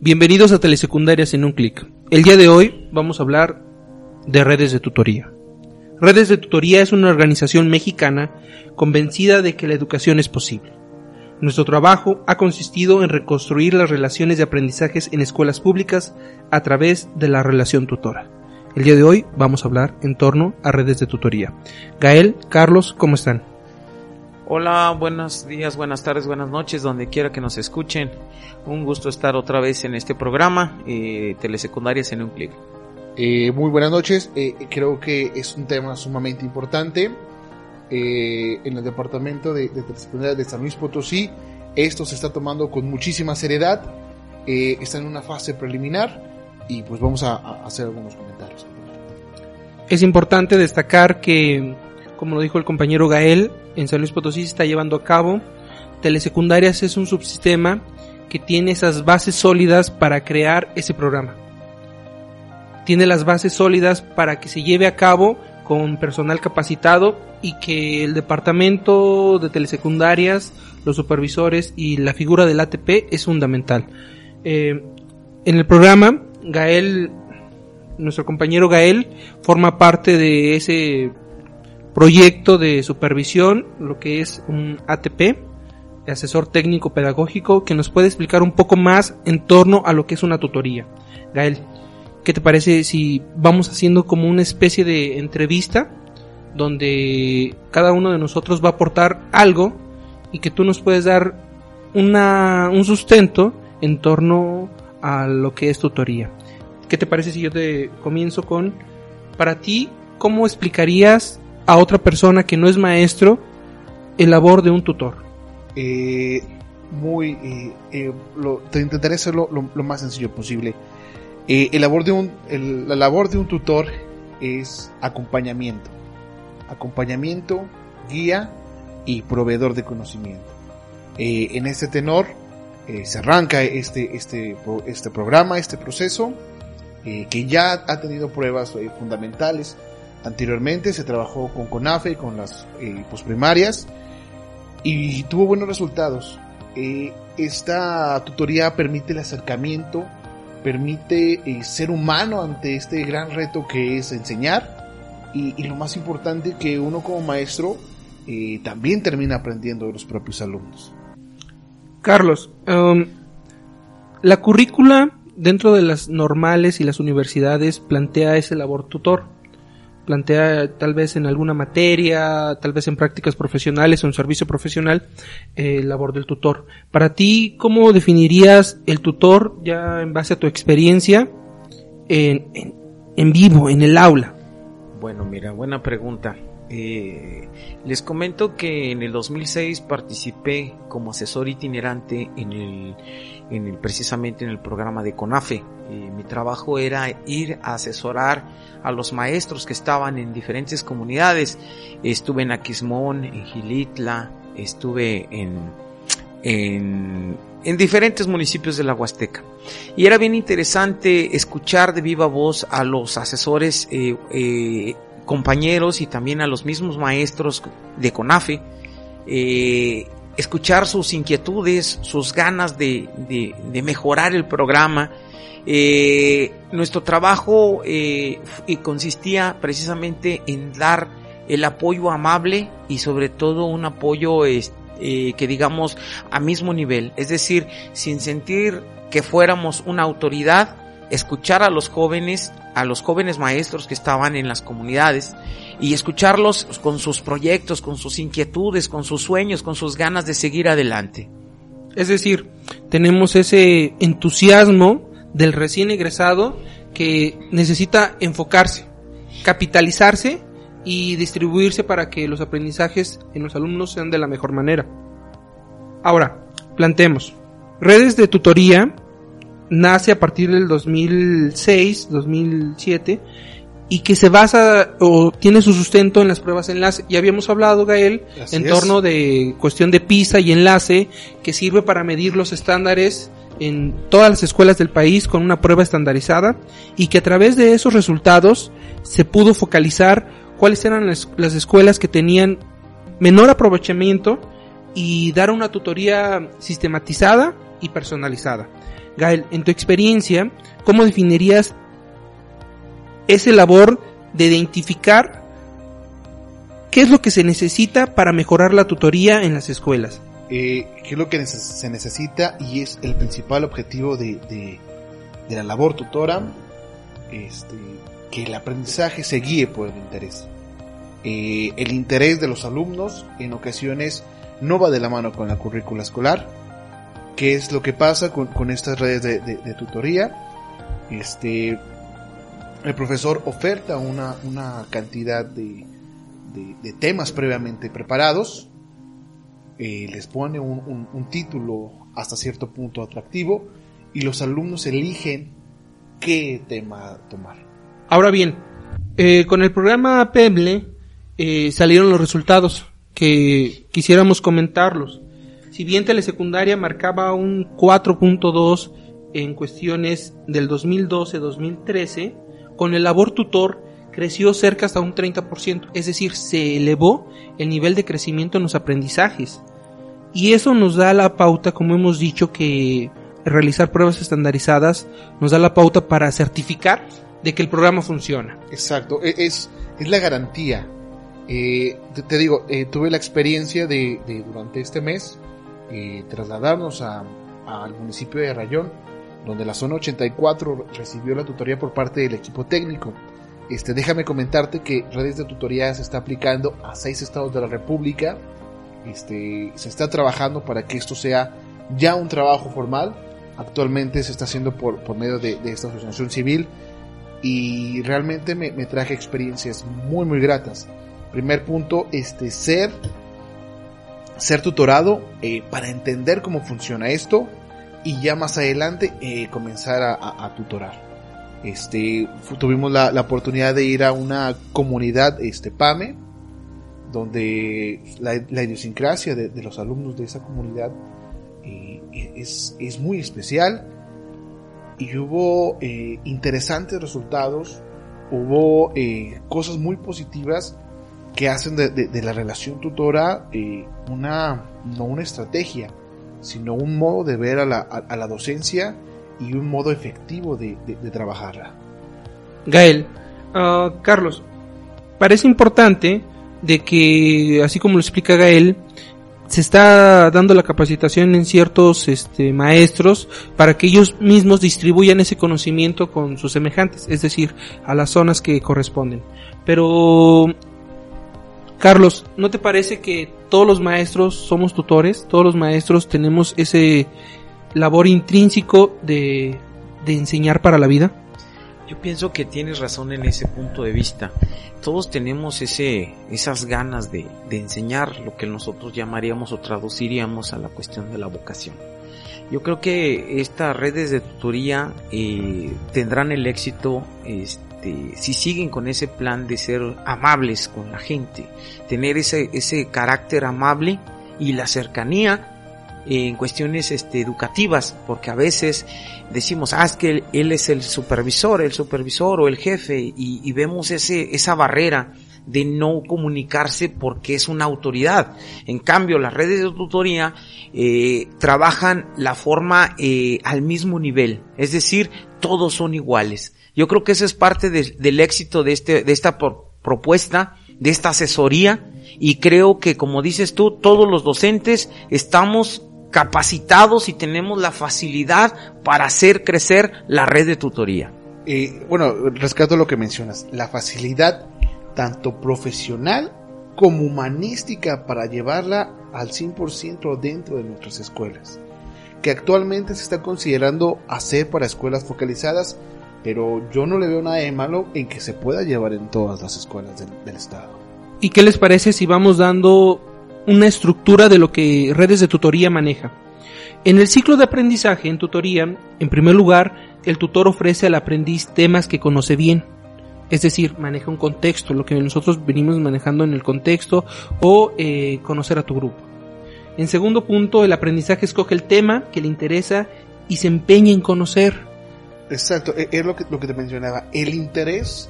Bienvenidos a Telesecundarias en un clic. El día de hoy vamos a hablar de redes de tutoría. Redes de Tutoría es una organización mexicana convencida de que la educación es posible. Nuestro trabajo ha consistido en reconstruir las relaciones de aprendizajes en escuelas públicas a través de la relación tutora. El día de hoy vamos a hablar en torno a redes de tutoría. Gael, Carlos, ¿cómo están? Hola, buenos días, buenas tardes, buenas noches, donde quiera que nos escuchen. Un gusto estar otra vez en este programa, eh, Telesecundarias en un clic. Eh, muy buenas noches, eh, creo que es un tema sumamente importante. Eh, en el departamento de, de Telesecundaria de San Luis Potosí, esto se está tomando con muchísima seriedad, eh, está en una fase preliminar y pues vamos a, a hacer algunos comentarios. Es importante destacar que, como lo dijo el compañero Gael, en San Luis Potosí se está llevando a cabo. Telesecundarias es un subsistema que tiene esas bases sólidas para crear ese programa. Tiene las bases sólidas para que se lleve a cabo con personal capacitado y que el departamento de telesecundarias, los supervisores y la figura del ATP es fundamental. Eh, en el programa, Gael, nuestro compañero Gael, forma parte de ese proyecto de supervisión, lo que es un ATP, asesor técnico pedagógico, que nos puede explicar un poco más en torno a lo que es una tutoría. Gael, ¿qué te parece si vamos haciendo como una especie de entrevista donde cada uno de nosotros va a aportar algo y que tú nos puedes dar una, un sustento en torno a lo que es tutoría? ¿Qué te parece si yo te comienzo con, para ti, cómo explicarías a otra persona que no es maestro el labor de un tutor? Eh, muy, eh, eh, intentaré hacerlo lo, más sencillo posible. Eh, el labor de un, la labor de un tutor es acompañamiento. Acompañamiento, guía y proveedor de conocimiento. Eh, en este tenor eh, se arranca este, este, este programa, este proceso, eh, que ya ha tenido pruebas eh, fundamentales. Anteriormente se trabajó con CONAFE, con las eh, posprimarias, y tuvo buenos resultados. Eh, esta tutoría permite el acercamiento, permite eh, ser humano ante este gran reto que es enseñar y, lo más importante que uno como maestro eh, también termina aprendiendo de los propios alumnos. Carlos, um, la currícula dentro de las normales y las universidades plantea ese labor tutor. Plantea tal vez en alguna materia, tal vez en prácticas profesionales o en servicio profesional, eh, labor del tutor. Para ti, ¿cómo definirías el tutor ya en base a tu experiencia en, en, en vivo, en el aula? Bueno, mira, buena pregunta. Eh, les comento que en el 2006 participé como asesor itinerante en el, en el precisamente en el programa de CONAFE. Mi trabajo era ir a asesorar a los maestros que estaban en diferentes comunidades. Estuve en Aquismón, en Gilitla, estuve en, en, en diferentes municipios de la Huasteca. Y era bien interesante escuchar de viva voz a los asesores eh, eh, compañeros y también a los mismos maestros de CONAFE, eh, escuchar sus inquietudes, sus ganas de, de, de mejorar el programa. Eh, nuestro trabajo eh, consistía precisamente en dar el apoyo amable y sobre todo un apoyo eh, que digamos a mismo nivel, es decir, sin sentir que fuéramos una autoridad, escuchar a los jóvenes, a los jóvenes maestros que estaban en las comunidades y escucharlos con sus proyectos, con sus inquietudes, con sus sueños, con sus ganas de seguir adelante. Es decir, tenemos ese entusiasmo del recién egresado que necesita enfocarse, capitalizarse y distribuirse para que los aprendizajes en los alumnos sean de la mejor manera. Ahora, planteemos. Redes de tutoría nace a partir del 2006, 2007 y que se basa o tiene su sustento en las pruebas enlace. Ya habíamos hablado, Gael, Así en es. torno de cuestión de PISA y enlace, que sirve para medir los estándares en todas las escuelas del país con una prueba estandarizada y que a través de esos resultados se pudo focalizar cuáles eran las, las escuelas que tenían menor aprovechamiento y dar una tutoría sistematizada y personalizada. Gael, en tu experiencia, ¿cómo definirías ese labor de identificar qué es lo que se necesita para mejorar la tutoría en las escuelas? eh, qué es lo que se necesita y es el principal objetivo de la labor tutora, este, que el aprendizaje se guíe por el interés. Eh, el interés de los alumnos en ocasiones no va de la mano con la currícula escolar, que es lo que pasa con, estas redes de, tutoría. Este, el profesor oferta una, una cantidad de, de- temas previamente preparados, eh, les pone un, un- un título hasta cierto punto atractivo y los alumnos eligen qué tema tomar. Ahora bien, eh, con el programa Peble eh, salieron los resultados que quisiéramos comentarlos. Si bien Telesecundaria marcaba un 4.2 en cuestiones del 2012-2013, con el labor tutor creció cerca hasta un 30%, es decir, se elevó el nivel de crecimiento en los aprendizajes. Y eso nos da la pauta, como hemos dicho, que realizar pruebas estandarizadas nos da la pauta para certificar de que el programa funciona. Exacto, e- es, es la garantía. Eh, te, digo, eh, tuve la experiencia de, de durante este mes eh, trasladarnos a- al municipio de Rayón, donde la zona 84 recibió la tutoría por parte del equipo técnico. Este, déjame comentarte que redes de tutoría se está aplicando a seis estados de la República. Este, se está trabajando para que esto sea ya un trabajo formal. Actualmente se está haciendo por, por medio de, esta asociación civil y realmente me, me traje experiencias muy muy gratas. Primer punto, este ser ser tutorado eh, para entender cómo funciona esto y ya más adelante eh, comenzar a, tutorar. Este tuvimos la, oportunidad de ir a una comunidad este PAME donde la, idiosincrasia de, los alumnos de esa comunidad eh, es, es muy especial y hubo interesantes resultados, hubo cosas muy positivas que hacen de, de- la relación tutora eh, una, no una estrategia, sino un modo de ver a la, a- la docencia y un modo efectivo de, de- de trabajarla. Gael, ah, Carlos, parece importante de que, así como lo explica Gael, se está dando la capacitación en ciertos este, maestros para que ellos mismos distribuyan ese conocimiento con sus semejantes, es decir, a las zonas que corresponden. Pero, Carlos, ¿no te parece que todos los maestros somos tutores? Todos los maestros tenemos ese labor intrínseco de, de enseñar para la vida. Yo pienso que tienes razón en ese punto de vista. Todos tenemos ese, esas ganas de, de enseñar lo que nosotros llamaríamos o traduciríamos a la cuestión de la vocación. Yo creo que estas redes de tutoría eh, tendrán el éxito este, si siguen con ese plan de ser amables con la gente, tener ese, ese carácter amable y la cercanía en cuestiones este, educativas, porque a veces decimos, ah, es que él, es el supervisor, el supervisor o el jefe, y, y vemos ese, esa barrera de no comunicarse porque es una autoridad. En cambio, las redes de tutoría eh, trabajan la forma eh, al mismo nivel, es decir, todos son iguales. Yo creo que eso es parte de- del éxito de, este, de esta pro- propuesta, de esta asesoría, y creo que, como dices tú, todos los docentes estamos capacitados y tenemos la facilidad para hacer crecer la red de tutoría. Eh, bueno, rescato lo que mencionas, la facilidad tanto profesional como humanística para llevarla al 100% dentro de nuestras escuelas, que actualmente se está considerando hacer para escuelas focalizadas, pero yo no le veo nada de malo en que se pueda llevar en todas las escuelas del, estado. ¿Y qué les parece si vamos dando una estructura de lo que redes de tutoría maneja? En el ciclo de aprendizaje en tutoría, en primer lugar, el tutor ofrece al aprendiz temas que conoce bien, es decir, maneja un contexto, lo que nosotros venimos manejando en el contexto o eh, conocer a tu grupo. En segundo punto, el aprendizaje escoge el tema que le interesa y se empeña en conocer. Exacto, e, es lo que, lo que te mencionaba. El interés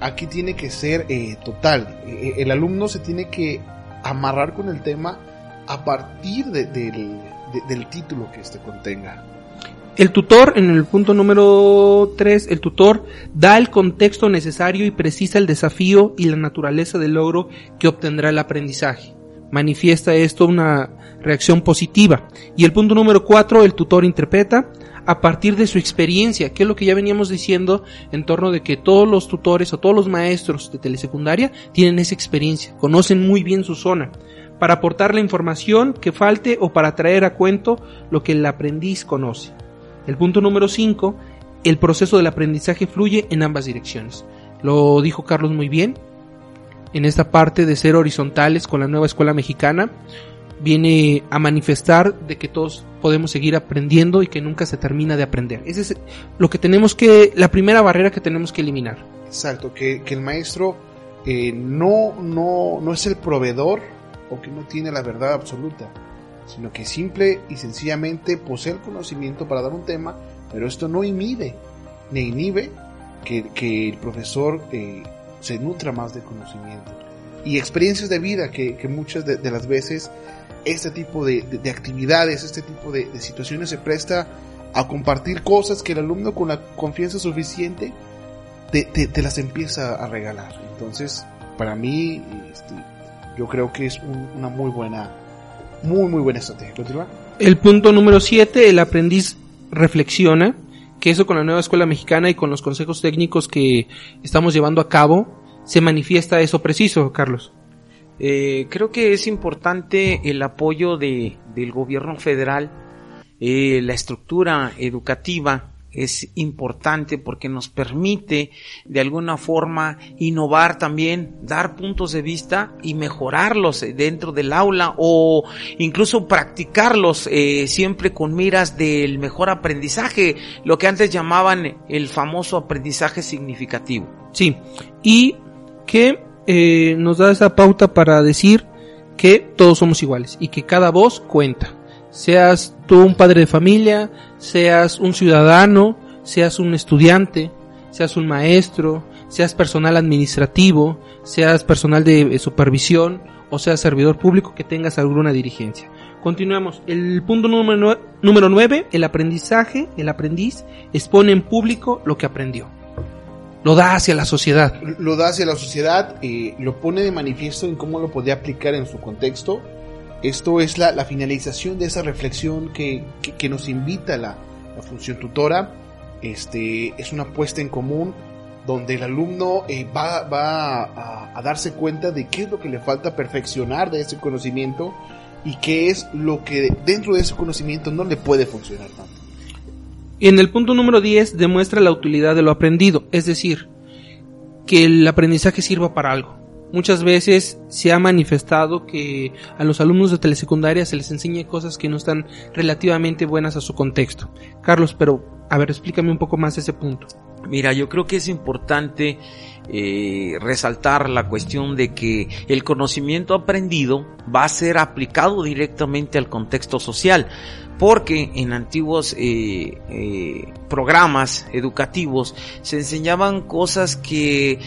aquí tiene que ser eh, total. E, e, el alumno se tiene que amarrar con el tema a partir de, del, del título que este contenga. El tutor, en el punto número 3, el tutor da el contexto necesario y precisa el desafío y la naturaleza del logro que obtendrá el aprendizaje. Manifiesta esto una reacción positiva. Y el punto número 4, el tutor interpreta a partir de su experiencia, que es lo que ya veníamos diciendo en torno de que todos los tutores o todos los maestros de telesecundaria tienen esa experiencia, conocen muy bien su zona para aportar la información que falte o para traer a cuento lo que el aprendiz conoce. El punto número 5, el proceso del aprendizaje fluye en ambas direcciones. Lo dijo Carlos muy bien. En esta parte de ser horizontales con la nueva escuela mexicana, viene a manifestar de que todos podemos seguir aprendiendo y que nunca se termina de aprender. Ese es lo que tenemos que, la primera barrera que tenemos que eliminar. Exacto, que, el maestro eh, no, no, no es el proveedor o que no tiene la verdad absoluta, sino que simple y sencillamente posee el conocimiento para dar un tema, pero esto no inhibe, ni inhibe que, el profesor eh, se nutra más de conocimiento. Y experiencias de vida que, muchas de, las veces este tipo de, actividades, este tipo de, situaciones se presta a compartir cosas que el alumno con la confianza suficiente te, te las empieza a regalar. Entonces, para mí, este, yo creo que es una muy buena, muy, muy buena estrategia. El punto número 7, el aprendiz reflexiona, que eso con la nueva escuela mexicana y con los consejos técnicos que estamos llevando a cabo, se manifiesta eso preciso, Carlos. Eh, creo que es importante el apoyo de, del gobierno federal, eh, la estructura educativa es importante porque nos permite de alguna forma innovar también, dar puntos de vista y mejorarlos dentro del aula o incluso practicarlos eh, siempre con miras del mejor aprendizaje, lo que antes llamaban el famoso aprendizaje significativo. Sí, y que eh, nos da esa pauta para decir que todos somos iguales y que cada voz cuenta seas tú un padre de familia, seas un ciudadano, seas un estudiante, seas un maestro, seas personal administrativo, seas personal de supervisión o seas servidor público que tengas alguna dirigencia. Continuamos. El punto número, número 9, el aprendizaje, el aprendiz expone en público lo que aprendió. Lo da hacia la sociedad. Lo da hacia la sociedad, eh, lo pone de manifiesto en cómo lo podía aplicar en su contexto esto es la, finalización de esa reflexión que, nos invita la, función tutora. Este, es una puesta en común donde el alumno eh, va, a, a, darse cuenta de qué es lo que le falta perfeccionar de ese conocimiento y qué es lo que dentro de ese conocimiento no le puede funcionar tanto. En el punto número 10 demuestra la utilidad de lo aprendido, es decir, que el aprendizaje sirva para algo. Muchas veces se ha manifestado que a los alumnos de telesecundaria se les enseña cosas que no están relativamente buenas a su contexto. Carlos, pero a ver, explícame un poco más ese punto. Mira, yo creo que es importante eh, resaltar la cuestión de que el conocimiento aprendido va a ser aplicado directamente al contexto social, porque en antiguos eh, eh, programas educativos se enseñaban cosas que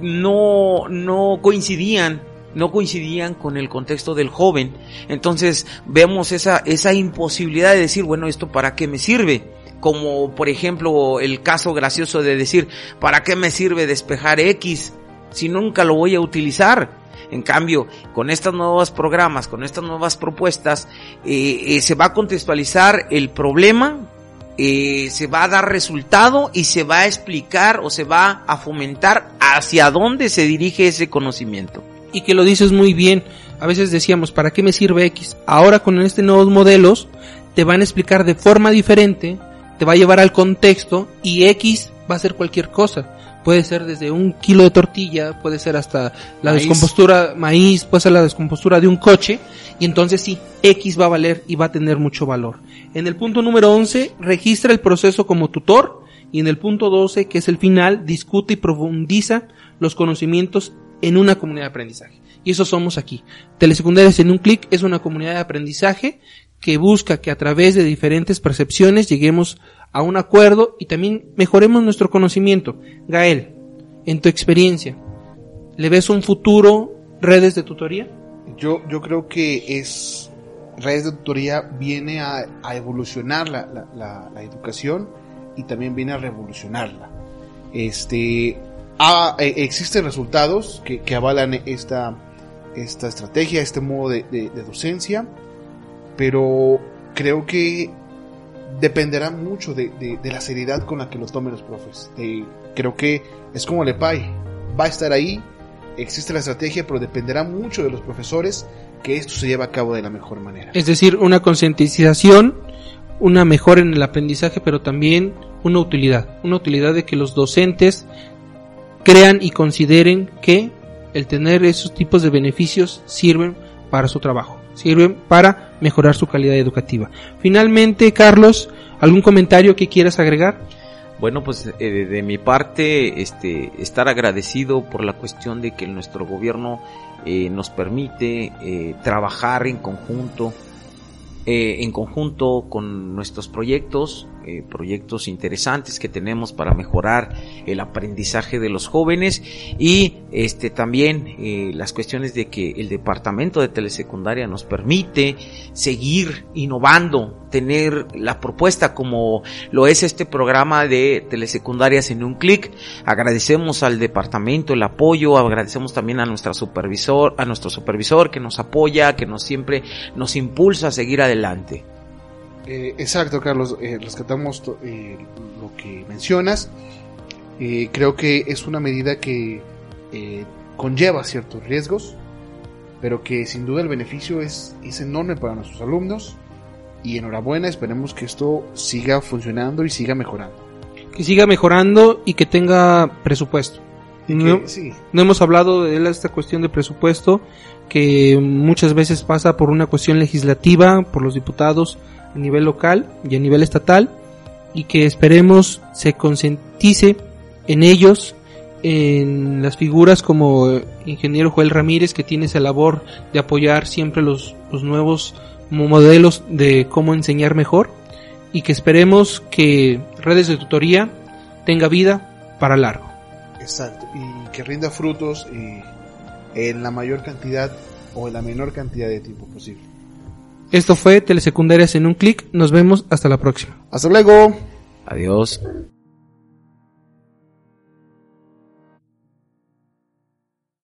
no, no coincidían no coincidían con el contexto del joven. Entonces vemos esa, esa imposibilidad de decir, bueno, ¿esto para qué me sirve? Como por ejemplo el caso gracioso de decir, ¿para qué me sirve despejar X si nunca lo voy a utilizar? En cambio, con estos nuevos programas, con estas nuevas propuestas, eh, eh, se va a contextualizar el problema eh, se va a dar resultado y se va a explicar o se va a fomentar hacia dónde se dirige ese conocimiento. Y que lo dices muy bien. A veces decíamos, ¿para qué me sirve X? Ahora con este nuevos modelos te van a explicar de forma diferente, te va a llevar al contexto y X va a ser cualquier cosa. Puede ser desde un kilo de tortilla, puede ser hasta la Maíz. descompostura, maíz, puede ser la descompostura de un coche, y entonces sí, X va a valer y va a tener mucho valor. En el punto número 11, registra el proceso como tutor, y en el punto 12, que es el final, discute y profundiza los conocimientos en una comunidad de aprendizaje. Y eso somos aquí. Telesecundarias en un clic es una comunidad de aprendizaje que busca que a través de diferentes percepciones lleguemos a un acuerdo y también mejoremos nuestro conocimiento. Gael, en tu experiencia, ¿le ves un futuro redes de tutoría? Yo, yo creo que es redes de tutoría viene a, a evolucionar la, la- educación y también viene a revolucionarla. Este, eh, existen resultados que, avalan esta, esta estrategia, este modo de- de docencia, pero creo que dependerá mucho de, la seriedad con la que lo tomen los profes. Creo que es como el EPAI, va a estar ahí, existe la estrategia, pero dependerá mucho de los profesores que esto se lleve a cabo de la mejor manera. Es decir, una concientización, una mejora en el aprendizaje, pero también una utilidad. Una utilidad de que los docentes crean y consideren que el tener esos tipos de beneficios sirven para su trabajo, sirven para mejorar su calidad educativa. Finalmente, Carlos, ¿algún comentario que quieras agregar? Bueno, pues eh, de, mi parte, este, estar agradecido por la cuestión de que nuestro gobierno eh, nos permite eh, trabajar en conjunto, en conjunto con nuestros proyectos, eh, proyectos interesantes que tenemos para mejorar el aprendizaje de los jóvenes y este también eh, las cuestiones de que el departamento de telesecundaria nos permite seguir innovando, tener la propuesta como lo es este programa de telesecundarias en un clic. Agradecemos al departamento el apoyo, agradecemos también a nuestra supervisor, a nuestro supervisor que nos apoya, que nos siempre nos impulsa a seguir adelante. Eh, exacto, Carlos, eh, rescatamos to- eh, lo que mencionas. Eh, creo que es una medida que conlleva ciertos riesgos, pero que sin duda el beneficio es, es enorme para nuestros alumnos. Y enhorabuena, esperemos que esto siga funcionando y siga mejorando. Que siga mejorando y que tenga presupuesto. Y No- que- sí, No hemos hablado de esta cuestión de presupuesto que muchas veces pasa por una cuestión legislativa, por los diputados a nivel local y a nivel estatal y que esperemos se concientice en ellos, en las figuras como eh, ingeniero Joel Ramírez que tiene esa labor de apoyar siempre los, los nuevos modelos de cómo enseñar mejor y que esperemos que redes de tutoría tenga vida para largo. exacto. Y que rinda frutos en la mayor cantidad o en la menor cantidad de tiempo posible. Esto fue Telesecundarias en un clic. Nos vemos hasta la próxima. Hasta luego. Adiós.